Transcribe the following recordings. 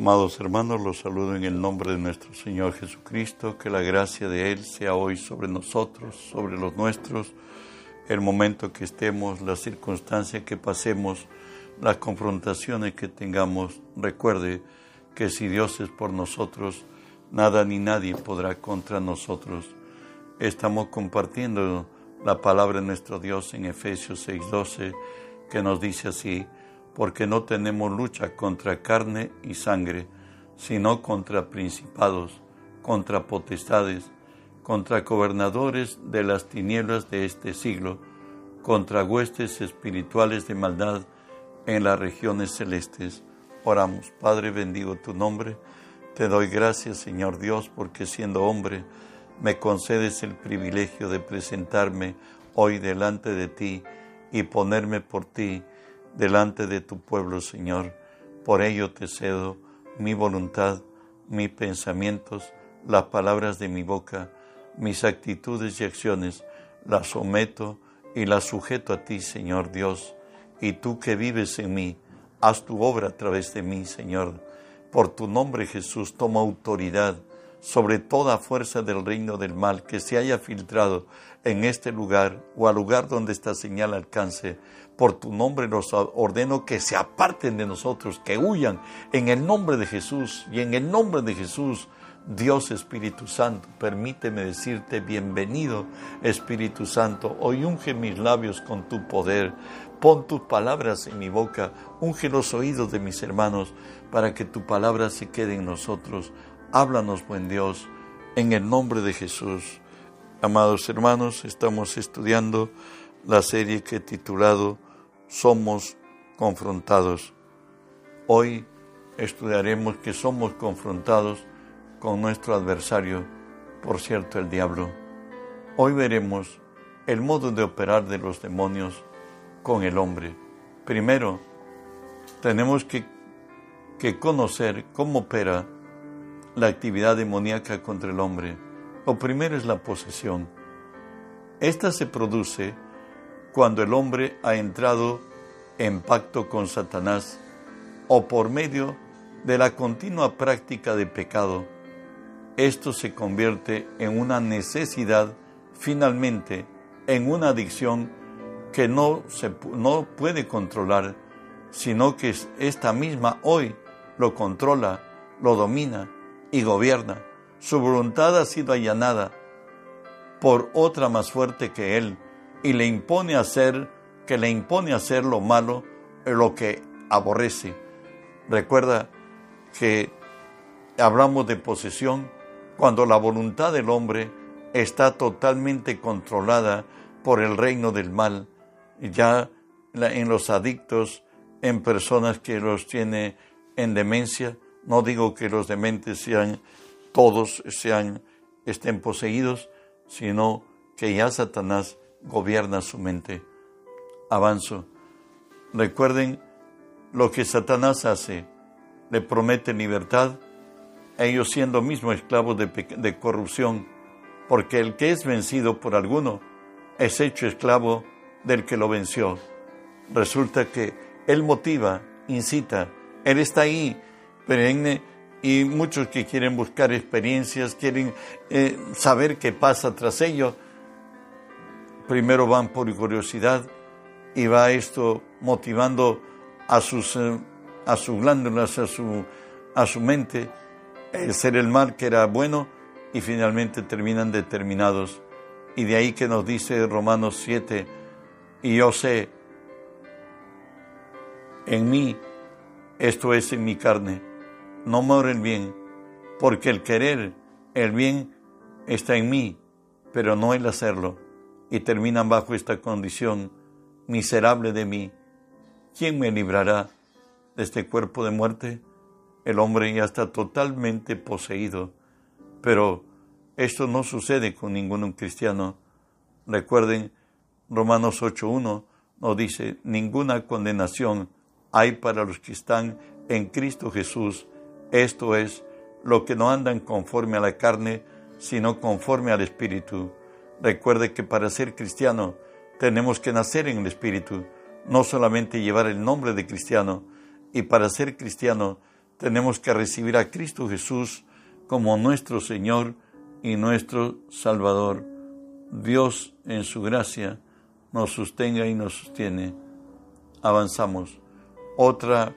Amados hermanos, los saludo en el nombre de nuestro Señor Jesucristo, que la gracia de Él sea hoy sobre nosotros, sobre los nuestros, el momento que estemos, la circunstancia que pasemos, las confrontaciones que tengamos. Recuerde que si Dios es por nosotros, nada ni nadie podrá contra nosotros. Estamos compartiendo la palabra de nuestro Dios en Efesios 6:12, que nos dice así, porque no tenemos lucha contra carne y sangre, sino contra principados, contra potestades, contra gobernadores de las tinieblas de este siglo, contra huestes espirituales de maldad en las regiones celestes. Oramos, Padre, bendigo tu nombre. Te doy gracias, Señor Dios, porque siendo hombre, me concedes el privilegio de presentarme hoy delante de ti y ponerme por ti delante de tu pueblo, Señor. Por ello te cedo mi voluntad, mis pensamientos, las palabras de mi boca, mis actitudes y acciones, las someto y las sujeto a ti, Señor Dios. Y tú que vives en mí, haz tu obra a través de mí, Señor. Por tu nombre, Jesús, toma autoridad sobre toda fuerza del reino del mal que se haya filtrado en este lugar o al lugar donde esta señal alcance. Por tu nombre los ordeno que se aparten de nosotros, que huyan en el nombre de Jesús y en el nombre de Jesús. Dios Espíritu Santo, permíteme decirte bienvenido Espíritu Santo. Hoy unge mis labios con tu poder. Pon tus palabras en mi boca. Unge los oídos de mis hermanos para que tu palabra se quede en nosotros. Háblanos, buen Dios, en el nombre de Jesús. Amados hermanos, estamos estudiando la serie que he titulado Somos confrontados. Hoy estudiaremos que somos confrontados con nuestro adversario, por cierto, el diablo. Hoy veremos el modo de operar de los demonios con el hombre. Primero, tenemos que, que conocer cómo opera la actividad demoníaca contra el hombre. Lo primero es la posesión. Esta se produce cuando el hombre ha entrado en pacto con Satanás o por medio de la continua práctica de pecado. Esto se convierte en una necesidad, finalmente, en una adicción que no, se, no puede controlar, sino que esta misma hoy lo controla, lo domina y gobierna. Su voluntad ha sido allanada por otra más fuerte que él y le impone hacer que le impone hacer lo malo, lo que aborrece. Recuerda que hablamos de posesión cuando la voluntad del hombre está totalmente controlada por el reino del mal, ya en los adictos, en personas que los tiene en demencia, no digo que los dementes sean todos sean estén poseídos, sino que ya Satanás gobierna su mente. Avanzo. Recuerden lo que Satanás hace. Le promete libertad, ellos siendo mismos esclavos de, de corrupción, porque el que es vencido por alguno es hecho esclavo del que lo venció. Resulta que él motiva, incita, él está ahí perenne y muchos que quieren buscar experiencias, quieren eh, saber qué pasa tras ello, primero van por curiosidad y va esto motivando a sus, eh, a sus glándulas, a su, a su mente, el ser el mal que era bueno y finalmente terminan determinados. Y de ahí que nos dice Romanos 7, y yo sé, en mí, esto es en mi carne, no mora el bien, porque el querer el bien está en mí, pero no el hacerlo, y terminan bajo esta condición, miserable de mí. ¿Quién me librará de este cuerpo de muerte? El hombre ya está totalmente poseído, pero esto no sucede con ningún cristiano. Recuerden, Romanos 8.1 nos dice, ninguna condenación hay para los que están en Cristo Jesús, esto es, lo que no andan conforme a la carne, sino conforme al Espíritu. Recuerde que para ser cristiano tenemos que nacer en el Espíritu, no solamente llevar el nombre de cristiano, y para ser cristiano tenemos que recibir a Cristo Jesús como nuestro Señor y nuestro Salvador. Dios en su gracia nos sostenga y nos sostiene. Avanzamos. Otra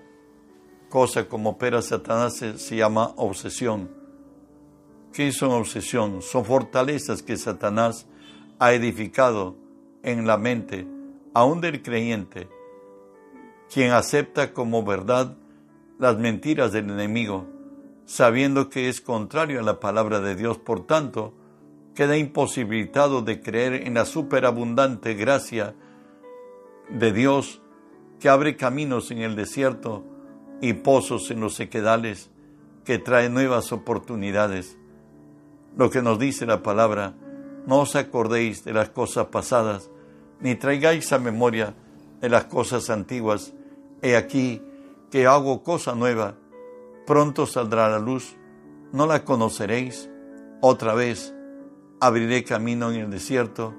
cosa como opera Satanás se, llama obsesión. ¿Qué son obsesión? Son fortalezas que Satanás ha edificado en la mente, aún del creyente, quien acepta como verdad las mentiras del enemigo, sabiendo que es contrario a la palabra de Dios, por tanto, queda imposibilitado de creer en la superabundante gracia de Dios que abre caminos en el desierto y pozos en los sequedales, que trae nuevas oportunidades. Lo que nos dice la palabra, no os acordéis de las cosas pasadas, ni traigáis a memoria de las cosas antiguas. He aquí que hago cosa nueva, pronto saldrá la luz, no la conoceréis. Otra vez abriré camino en el desierto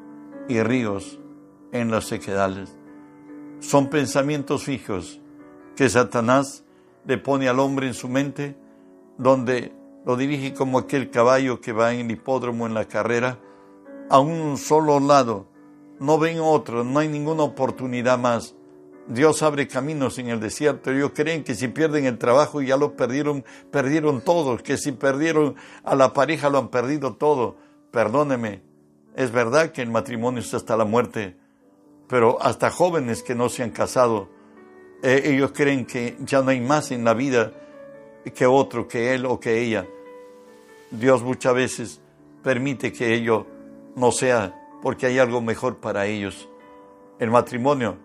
y ríos en los sequedales. Son pensamientos fijos que Satanás le pone al hombre en su mente, donde lo dirige como aquel caballo que va en el hipódromo en la carrera, a un solo lado, no ven otro, no hay ninguna oportunidad más. Dios abre caminos en el desierto. Ellos creen que si pierden el trabajo ya lo perdieron, perdieron todo, que si perdieron a la pareja lo han perdido todo. Perdóneme, es verdad que el matrimonio es hasta la muerte, pero hasta jóvenes que no se han casado, eh, ellos creen que ya no hay más en la vida que otro, que él o que ella. Dios muchas veces permite que ello no sea porque hay algo mejor para ellos. El matrimonio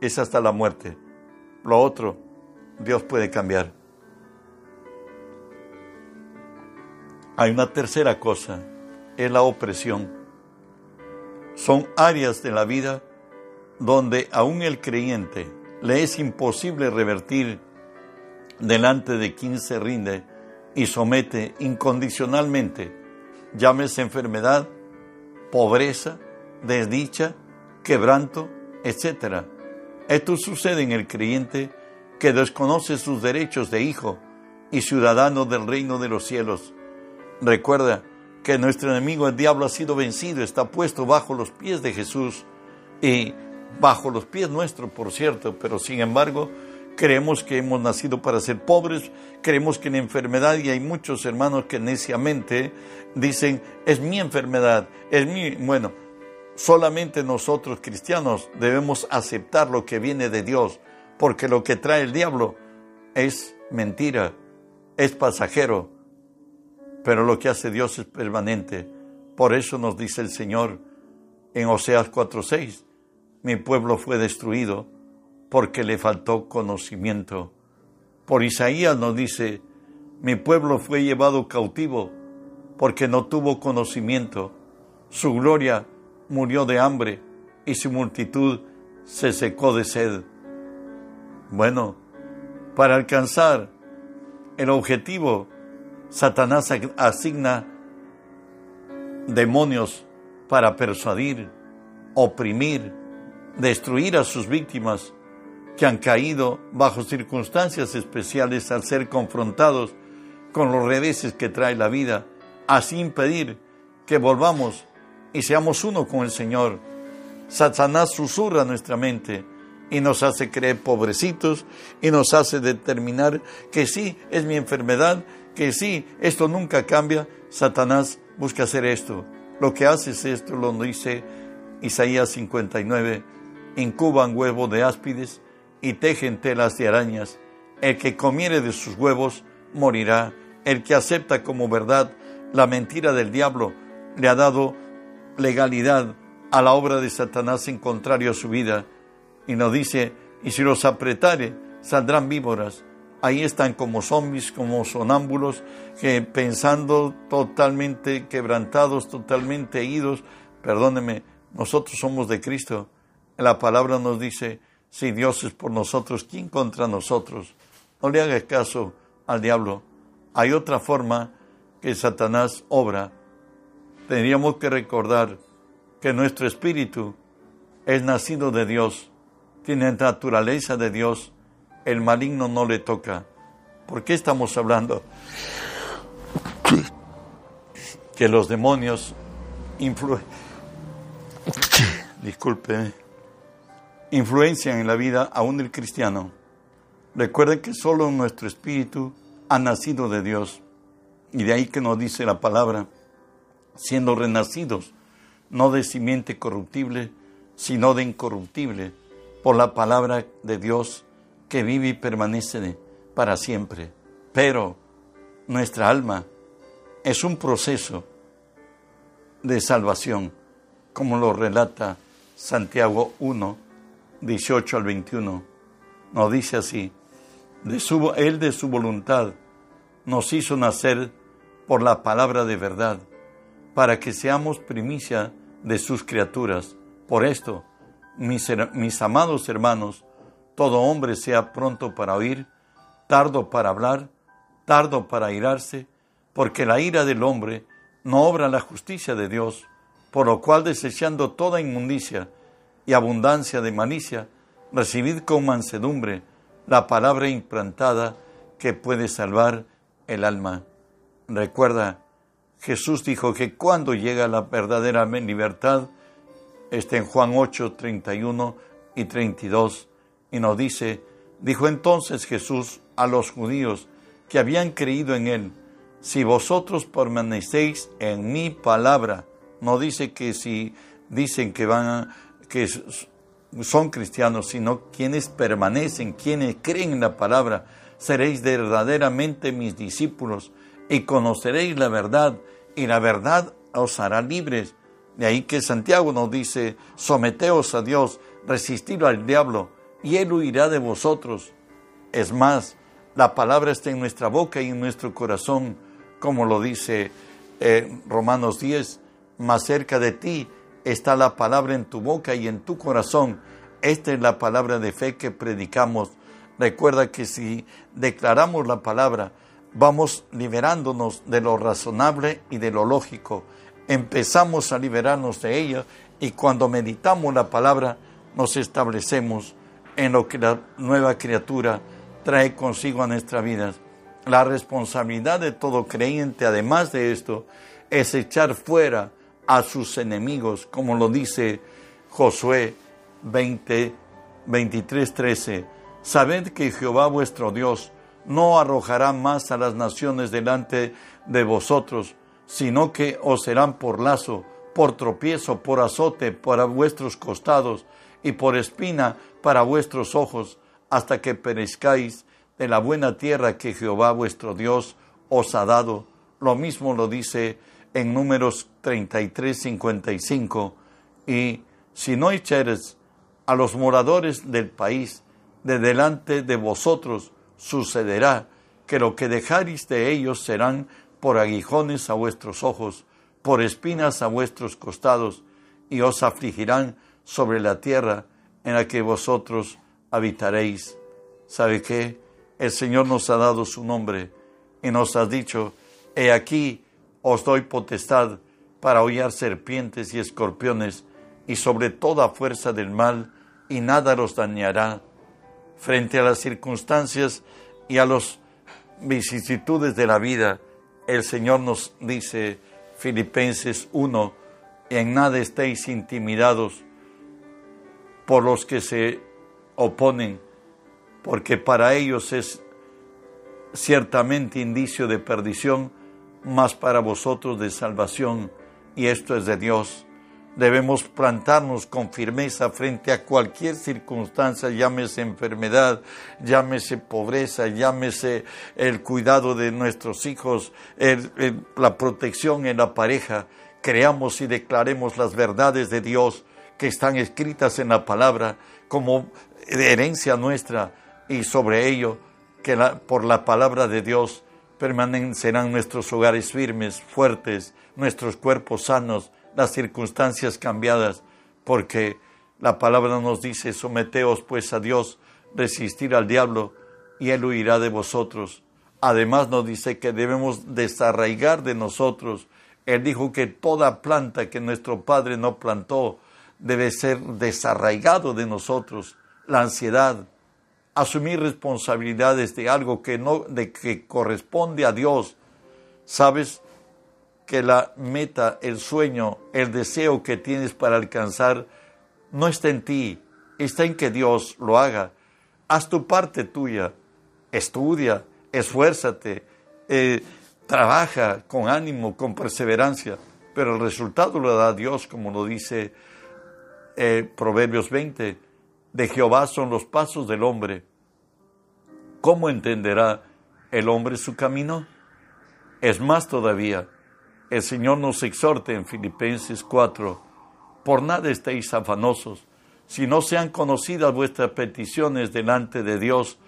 es hasta la muerte. Lo otro, Dios puede cambiar. Hay una tercera cosa, es la opresión. Son áreas de la vida donde aún el creyente le es imposible revertir delante de quien se rinde y somete incondicionalmente, llámese enfermedad, pobreza, desdicha, quebranto, etc. Esto sucede en el creyente que desconoce sus derechos de hijo y ciudadano del reino de los cielos. Recuerda que nuestro enemigo el diablo ha sido vencido, está puesto bajo los pies de Jesús y bajo los pies nuestros, por cierto, pero sin embargo creemos que hemos nacido para ser pobres, creemos que en enfermedad, y hay muchos hermanos que neciamente dicen, es mi enfermedad, es mi, bueno, solamente nosotros cristianos debemos aceptar lo que viene de Dios, porque lo que trae el diablo es mentira, es pasajero, pero lo que hace Dios es permanente. Por eso nos dice el Señor en Oseas 4:6, mi pueblo fue destruido porque le faltó conocimiento. Por Isaías nos dice, mi pueblo fue llevado cautivo porque no tuvo conocimiento. Su gloria murió de hambre y su multitud se secó de sed. Bueno, para alcanzar el objetivo, Satanás asigna demonios para persuadir, oprimir, destruir a sus víctimas que han caído bajo circunstancias especiales al ser confrontados con los reveses que trae la vida, así impedir que volvamos y seamos uno con el Señor. Satanás susurra nuestra mente y nos hace creer pobrecitos y nos hace determinar que sí, es mi enfermedad, que sí, esto nunca cambia. Satanás busca hacer esto. Lo que hace es esto, lo dice Isaías 59, incuban huevo de áspides y tejen telas de arañas. El que comiere de sus huevos morirá. El que acepta como verdad la mentira del diablo le ha dado legalidad a la obra de Satanás en contrario a su vida. Y nos dice, y si los apretare, saldrán víboras. Ahí están como zombies, como sonámbulos, que pensando totalmente quebrantados, totalmente idos. Perdóneme, nosotros somos de Cristo. La palabra nos dice, si Dios es por nosotros, ¿quién contra nosotros? No le hagas caso al diablo. Hay otra forma que Satanás obra tendríamos que recordar que nuestro espíritu es nacido de Dios, tiene naturaleza de Dios, el maligno no le toca. ¿Por qué estamos hablando? Que los demonios influyen. Disculpe. Influencian en la vida aún del cristiano. Recuerden que solo nuestro espíritu ha nacido de Dios. Y de ahí que nos dice la palabra, siendo renacidos, no de simiente corruptible, sino de incorruptible, por la palabra de Dios que vive y permanece para siempre. Pero nuestra alma es un proceso de salvación, como lo relata Santiago 1, 18 al 21. Nos dice así, de su, Él de su voluntad nos hizo nacer por la palabra de verdad, para que seamos primicia de sus criaturas. Por esto, mis, mis amados hermanos, todo hombre sea pronto para oír, tardo para hablar, tardo para irarse, porque la ira del hombre no obra la justicia de Dios, por lo cual desechando toda inmundicia y abundancia de malicia, recibid con mansedumbre la palabra implantada que puede salvar el alma. Recuerda, Jesús dijo que cuando llega la verdadera libertad, está en Juan 8, 31 y 32, y nos dice, dijo entonces Jesús a los judíos que habían creído en él, si vosotros permanecéis en mi palabra, no dice que si dicen que van a, que son cristianos, sino quienes permanecen, quienes creen en la palabra, seréis verdaderamente mis discípulos y conoceréis la verdad y la verdad os hará libres. De ahí que Santiago nos dice, someteos a Dios, resistid al diablo y él huirá de vosotros. Es más, la palabra está en nuestra boca y en nuestro corazón, como lo dice eh, Romanos 10, más cerca de ti está la palabra en tu boca y en tu corazón. Esta es la palabra de fe que predicamos. Recuerda que si declaramos la palabra, vamos liberándonos de lo razonable y de lo lógico. Empezamos a liberarnos de ella y cuando meditamos la palabra nos establecemos en lo que la nueva criatura trae consigo a nuestra vida. La responsabilidad de todo creyente, además de esto, es echar fuera a sus enemigos, como lo dice Josué 20, 23, 13. Sabed que Jehová vuestro Dios no arrojará más a las naciones delante de vosotros, sino que os serán por lazo, por tropiezo, por azote para vuestros costados y por espina para vuestros ojos, hasta que perezcáis de la buena tierra que Jehová vuestro Dios os ha dado. Lo mismo lo dice en números 33, 55. Y si no echares a los moradores del país de delante de vosotros, sucederá que lo que dejaréis de ellos serán por aguijones a vuestros ojos, por espinas a vuestros costados, y os afligirán sobre la tierra en la que vosotros habitaréis. ¿Sabe qué? El Señor nos ha dado su nombre y nos ha dicho, he aquí os doy potestad para hollar serpientes y escorpiones y sobre toda fuerza del mal, y nada los dañará. Frente a las circunstancias y a las vicisitudes de la vida, el Señor nos dice, Filipenses 1, en nada estéis intimidados, por los que se oponen, porque para ellos es ciertamente indicio de perdición, mas para vosotros de salvación, y esto es de Dios. Debemos plantarnos con firmeza frente a cualquier circunstancia, llámese enfermedad, llámese pobreza, llámese el cuidado de nuestros hijos, la protección en la pareja. Creamos y declaremos las verdades de Dios que están escritas en la palabra como herencia nuestra y sobre ello que por la palabra de Dios permanecerán nuestros hogares firmes, fuertes, nuestros cuerpos sanos, las circunstancias cambiadas, porque la palabra nos dice, someteos pues a Dios, resistir al diablo, y él huirá de vosotros. Además nos dice que debemos desarraigar de nosotros. Él dijo que toda planta que nuestro Padre no plantó, debe ser desarraigado de nosotros la ansiedad, asumir responsabilidades de algo que no, de que corresponde a Dios, sabes que la meta, el sueño, el deseo que tienes para alcanzar no está en ti, está en que Dios lo haga. Haz tu parte tuya, estudia, esfuérzate, eh, trabaja con ánimo, con perseverancia, pero el resultado lo da Dios, como lo dice eh, Proverbios 20. De Jehová son los pasos del hombre. ¿Cómo entenderá el hombre su camino? Es más todavía, el Señor nos exhorta en Filipenses 4, por nada estéis afanosos, si no sean conocidas vuestras peticiones delante de Dios,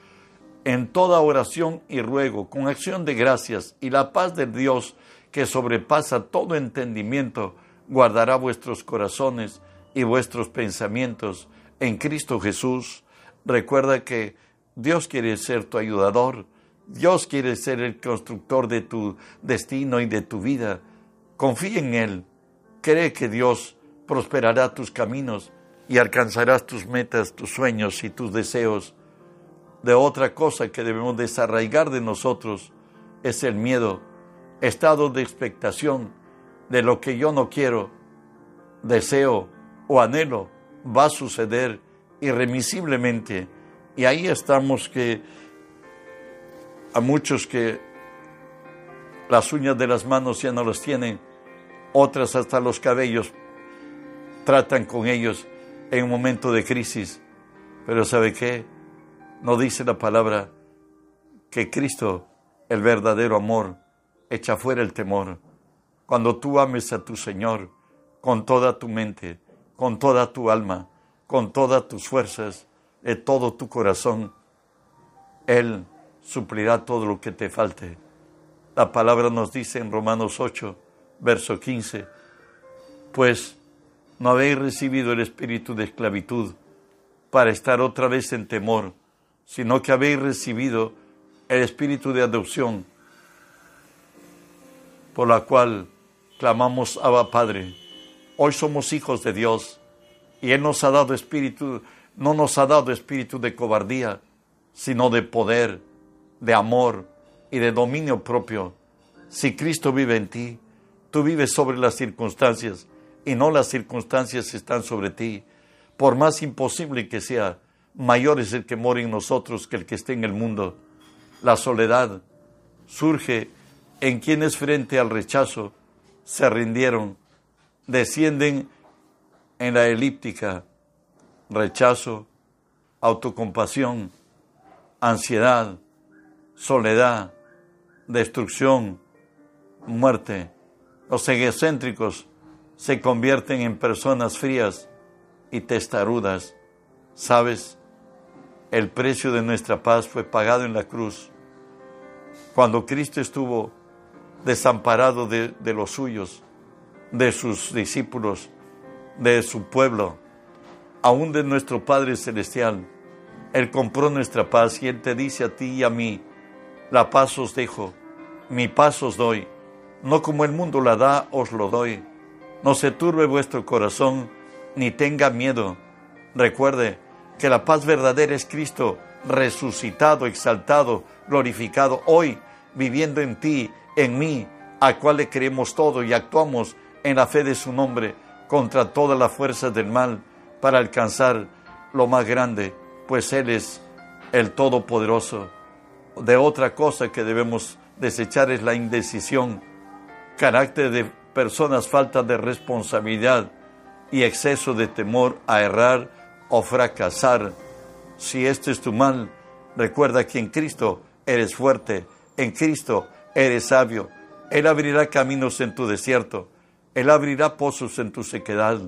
en toda oración y ruego, con acción de gracias, y la paz de Dios, que sobrepasa todo entendimiento, guardará vuestros corazones y vuestros pensamientos en Cristo Jesús. Recuerda que Dios quiere ser tu ayudador, Dios quiere ser el constructor de tu destino y de tu vida. Confía en Él, cree que Dios prosperará tus caminos y alcanzarás tus metas, tus sueños y tus deseos de otra cosa que debemos desarraigar de nosotros es el miedo, estado de expectación de lo que yo no quiero, deseo o anhelo va a suceder irremisiblemente. Y ahí estamos que a muchos que las uñas de las manos ya no las tienen, otras hasta los cabellos tratan con ellos en un momento de crisis. Pero ¿sabe qué? ¿No dice la palabra que Cristo, el verdadero amor, echa fuera el temor? Cuando tú ames a tu Señor con toda tu mente, con toda tu alma, con todas tus fuerzas, de todo tu corazón, Él suplirá todo lo que te falte. La palabra nos dice en Romanos 8, verso 15, pues no habéis recibido el espíritu de esclavitud para estar otra vez en temor, sino que habéis recibido el espíritu de adopción, por la cual clamamos Abba Padre. Hoy somos hijos de Dios y Él nos ha dado espíritu, no nos ha dado espíritu de cobardía, sino de poder, de amor y de dominio propio. Si Cristo vive en ti, tú vives sobre las circunstancias y no las circunstancias están sobre ti. Por más imposible que sea, mayor es el que mora en nosotros que el que esté en el mundo. La soledad surge en quienes frente al rechazo se rindieron, descienden en la elíptica, rechazo, autocompasión, ansiedad, soledad, destrucción, muerte. Los egocéntricos se convierten en personas frías y testarudas. ¿Sabes? El precio de nuestra paz fue pagado en la cruz. Cuando Cristo estuvo desamparado de, de los suyos, de sus discípulos, de su pueblo, aún de nuestro Padre Celestial, Él compró nuestra paz y Él te dice a ti y a mí, la paz os dejo, mi paz os doy, no como el mundo la da, os lo doy. No se turbe vuestro corazón, ni tenga miedo. Recuerde, que la paz verdadera es Cristo resucitado, exaltado, glorificado, hoy viviendo en ti, en mí, al cual le creemos todo y actuamos en la fe de su nombre contra todas las fuerzas del mal para alcanzar lo más grande, pues Él es el Todopoderoso. De otra cosa que debemos desechar es la indecisión, carácter de personas, falta de responsabilidad y exceso de temor a errar o fracasar. Si este es tu mal, recuerda que en Cristo eres fuerte, en Cristo eres sabio. Él abrirá caminos en tu desierto, Él abrirá pozos en tu sequedad.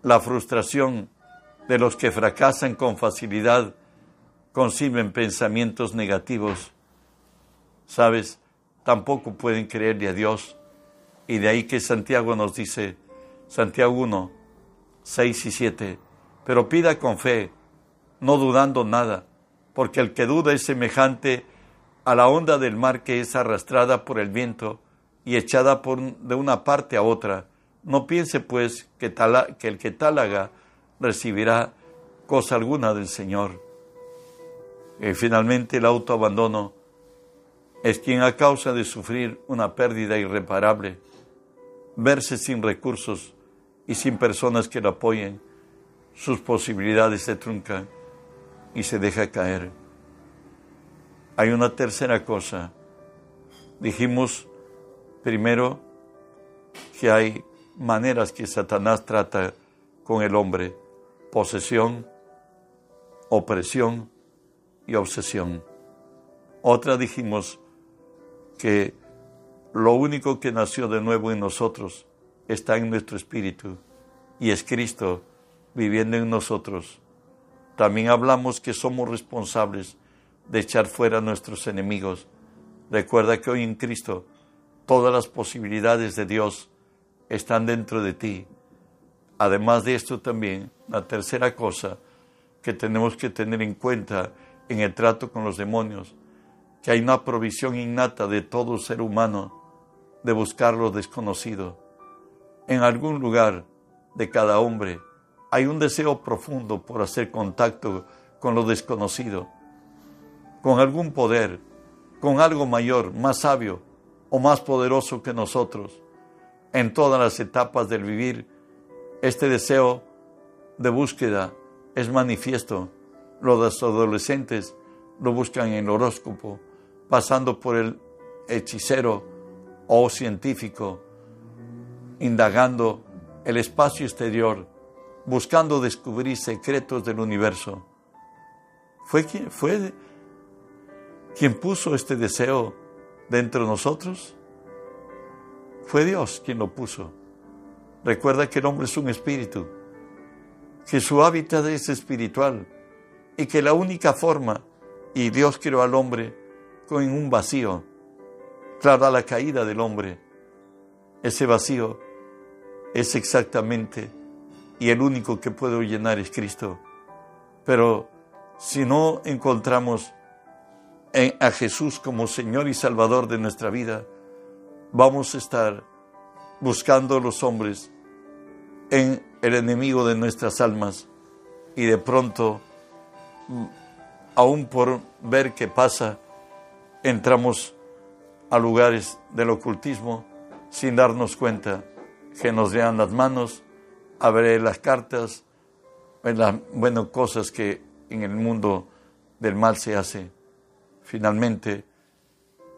La frustración de los que fracasan con facilidad conciben pensamientos negativos. ¿Sabes? Tampoco pueden creerle a Dios. Y de ahí que Santiago nos dice, Santiago 1, 6 y 7, pero pida con fe, no dudando nada, porque el que duda es semejante a la onda del mar que es arrastrada por el viento y echada de una parte a otra. No piense pues que, que el que tal haga recibirá cosa alguna del Señor. Y finalmente el autoabandono es quien a causa de sufrir una pérdida irreparable, verse sin recursos y sin personas que lo apoyen, sus posibilidades se truncan y se deja caer. Hay una tercera cosa. Dijimos primero que hay maneras que Satanás trata con el hombre, posesión, opresión y obsesión. Otra dijimos que lo único que nació de nuevo en nosotros está en nuestro espíritu y es Cristo viviendo en nosotros. También hablamos que somos responsables de echar fuera a nuestros enemigos. Recuerda que hoy en Cristo todas las posibilidades de Dios están dentro de ti. Además de esto también, la tercera cosa que tenemos que tener en cuenta en el trato con los demonios que hay una provisión innata de todo ser humano de buscar lo desconocido. En algún lugar de cada hombre hay un deseo profundo por hacer contacto con lo desconocido, con algún poder, con algo mayor, más sabio o más poderoso que nosotros. En todas las etapas del vivir, este deseo de búsqueda es manifiesto. Los adolescentes lo buscan en el horóscopo, pasando por el hechicero o científico, indagando el espacio exterior, buscando descubrir secretos del universo. ¿Fue quien, fue quien puso este deseo dentro de nosotros? Fue Dios quien lo puso. Recuerda que el hombre es un espíritu, que su hábitat es espiritual y que la única forma, y Dios creó al hombre con un vacío, claro, la caída del hombre. Ese vacío es exactamente y el único que puede llenar es Cristo. Pero si no encontramos a Jesús como Señor y Salvador de nuestra vida, vamos a estar buscando a los hombres en el enemigo de nuestras almas y de pronto, aún por ver qué pasa, entramos a lugares del ocultismo sin darnos cuenta que nos vean las manos, a ver las cartas, las bueno, cosas que en el mundo del mal se hace. Finalmente,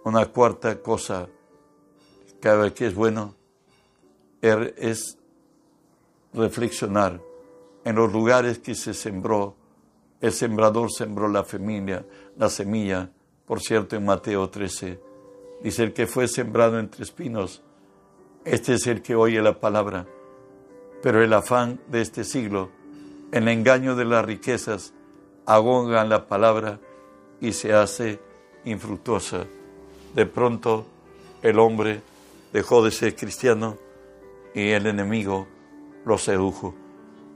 una cuarta cosa que es bueno er, es reflexionar en los lugares que se sembró. El sembrador sembró la familia, la semilla por cierto, en Mateo 13, dice el que fue sembrado entre espinos, este es el que oye la palabra, pero el afán de este siglo, el engaño de las riquezas, ahogan la palabra y se hace infructuosa. De pronto el hombre dejó de ser cristiano y el enemigo lo sedujo.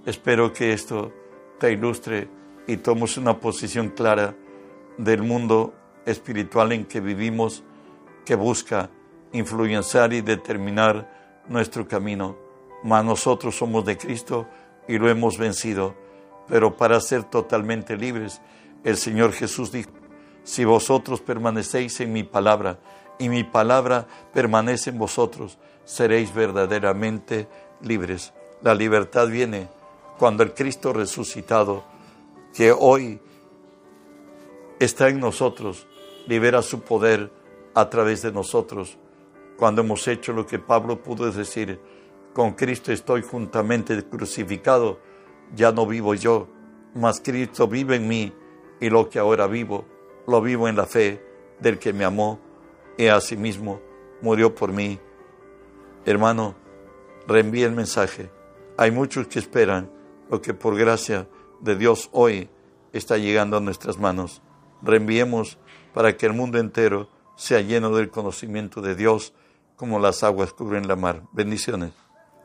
Espero que esto te ilustre y tomes una posición clara del mundo espiritual en que vivimos que busca influenciar y determinar nuestro camino. Mas nosotros somos de Cristo y lo hemos vencido. Pero para ser totalmente libres, el Señor Jesús dijo, si vosotros permanecéis en mi palabra y mi palabra permanece en vosotros, seréis verdaderamente libres. La libertad viene cuando el Cristo resucitado, que hoy está en nosotros, libera su poder a través de nosotros. Cuando hemos hecho lo que Pablo pudo decir, con Cristo estoy juntamente crucificado, ya no vivo yo, mas Cristo vive en mí y lo que ahora vivo, lo vivo en la fe del que me amó y asimismo murió por mí. Hermano, reenvíe el mensaje. Hay muchos que esperan lo que por gracia de Dios hoy está llegando a nuestras manos. Reenviemos para que el mundo entero sea lleno del conocimiento de Dios como las aguas cubren la mar. Bendiciones.